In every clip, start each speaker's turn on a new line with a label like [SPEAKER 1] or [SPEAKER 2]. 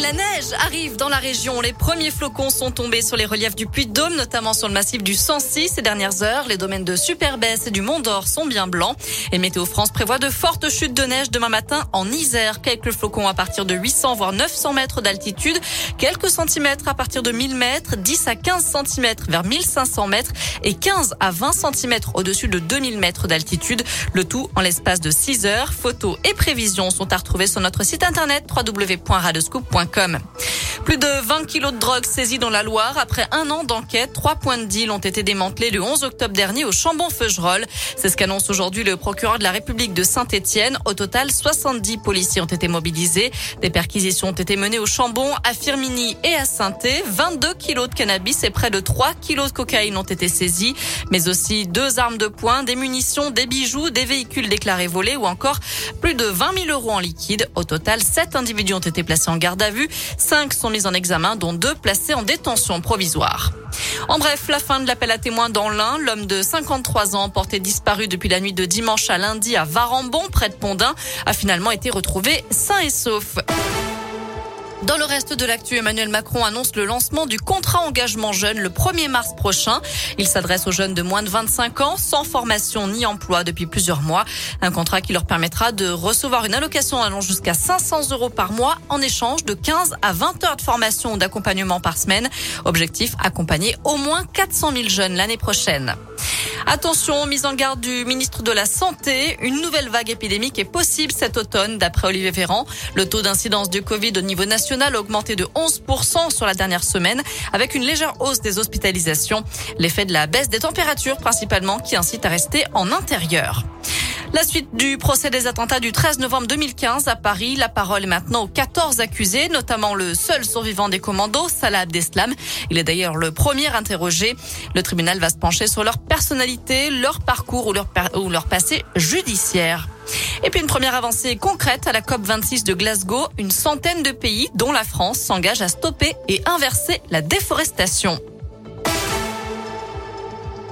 [SPEAKER 1] la neige arrive dans la région. Les premiers flocons sont tombés sur les reliefs du Puy-de-Dôme, notamment sur le massif du Sancy ces dernières heures. Les domaines de Superbès et du Mont d'Or sont bien blancs. Et Météo France prévoit de fortes chutes de neige demain matin en Isère. Quelques flocons à partir de 800 voire 900 mètres d'altitude. Quelques centimètres à partir de 1000 mètres, 10 à 15 centimètres vers 1500 mètres et 15 à 20 centimètres au-dessus de 2000 mètres d'altitude. Le tout en l'espace de 6 heures. Photos et prévisions sont à retrouver sur notre site internet www.radescoop.com. Plus de 20 kilos de drogue saisis dans la Loire. Après un an d'enquête, trois points de deal ont été démantelés le 11 octobre dernier au Chambon-Feugerolles. C'est ce qu'annonce aujourd'hui le procureur de la République de Saint-Étienne. Au total, 70 policiers ont été mobilisés. Des perquisitions ont été menées au Chambon, à Firminy et à saint 22 kilos de cannabis et près de 3 kilos de cocaïne ont été saisis, mais aussi deux armes de poing, des munitions, des bijoux, des véhicules déclarés volés ou encore plus de 20 000 euros en liquide. Au total, sept individus ont été placés en garde à vue. Cinq sont mis en examen, dont deux placés en détention provisoire. En bref, la fin de l'appel à témoins dans l'Ain. L'homme de 53 ans, porté disparu depuis la nuit de dimanche à lundi à Varambon, près de Pondin, a finalement été retrouvé sain et sauf. Dans le reste de l'actu, Emmanuel Macron annonce le lancement du contrat engagement jeune le 1er mars prochain. Il s'adresse aux jeunes de moins de 25 ans, sans formation ni emploi depuis plusieurs mois. Un contrat qui leur permettra de recevoir une allocation allant jusqu'à 500 euros par mois en échange de 15 à 20 heures de formation ou d'accompagnement par semaine. Objectif, accompagner au moins 400 000 jeunes l'année prochaine. Attention, mise en garde du ministre de la Santé, une nouvelle vague épidémique est possible cet automne, d'après Olivier Véran. Le taux d'incidence du Covid au niveau national a augmenté de 11% sur la dernière semaine, avec une légère hausse des hospitalisations. L'effet de la baisse des températures principalement qui incite à rester en intérieur. La suite du procès des attentats du 13 novembre 2015 à Paris. La parole est maintenant aux 14 accusés, notamment le seul survivant des commandos, Salah Abdeslam. Il est d'ailleurs le premier interrogé. Le tribunal va se pencher sur leur personnalité, leur parcours ou leur, ou leur passé judiciaire. Et puis une première avancée concrète à la COP 26 de Glasgow. Une centaine de pays, dont la France, s'engagent à stopper et inverser la déforestation.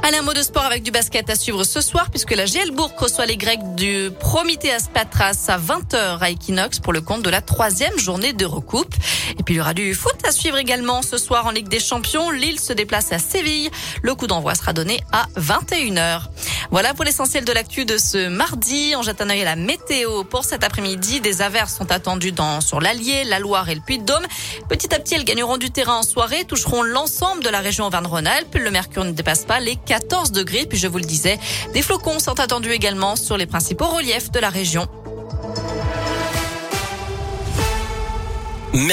[SPEAKER 1] Allez, un mot de sport avec du basket à suivre ce soir puisque la Gielbourg reçoit les Grecs du Prometheas Patras à 20h à Equinox pour le compte de la troisième journée de recoupe. Et puis il y aura du foot à suivre également ce soir en Ligue des Champions. Lille se déplace à Séville. Le coup d'envoi sera donné à 21h. Voilà pour l'essentiel de l'actu de ce mardi. On jette un œil à la météo pour cet après-midi. Des averses sont attendues dans, sur l'Allier, la Loire et le Puy-de-Dôme. Petit à petit, elles gagneront du terrain en soirée, toucheront l'ensemble de la région Auvergne-Rhône-Alpes. Le mercure ne dépasse pas les 14 degrés. Puis je vous le disais, des flocons sont attendus également sur les principaux reliefs de la région.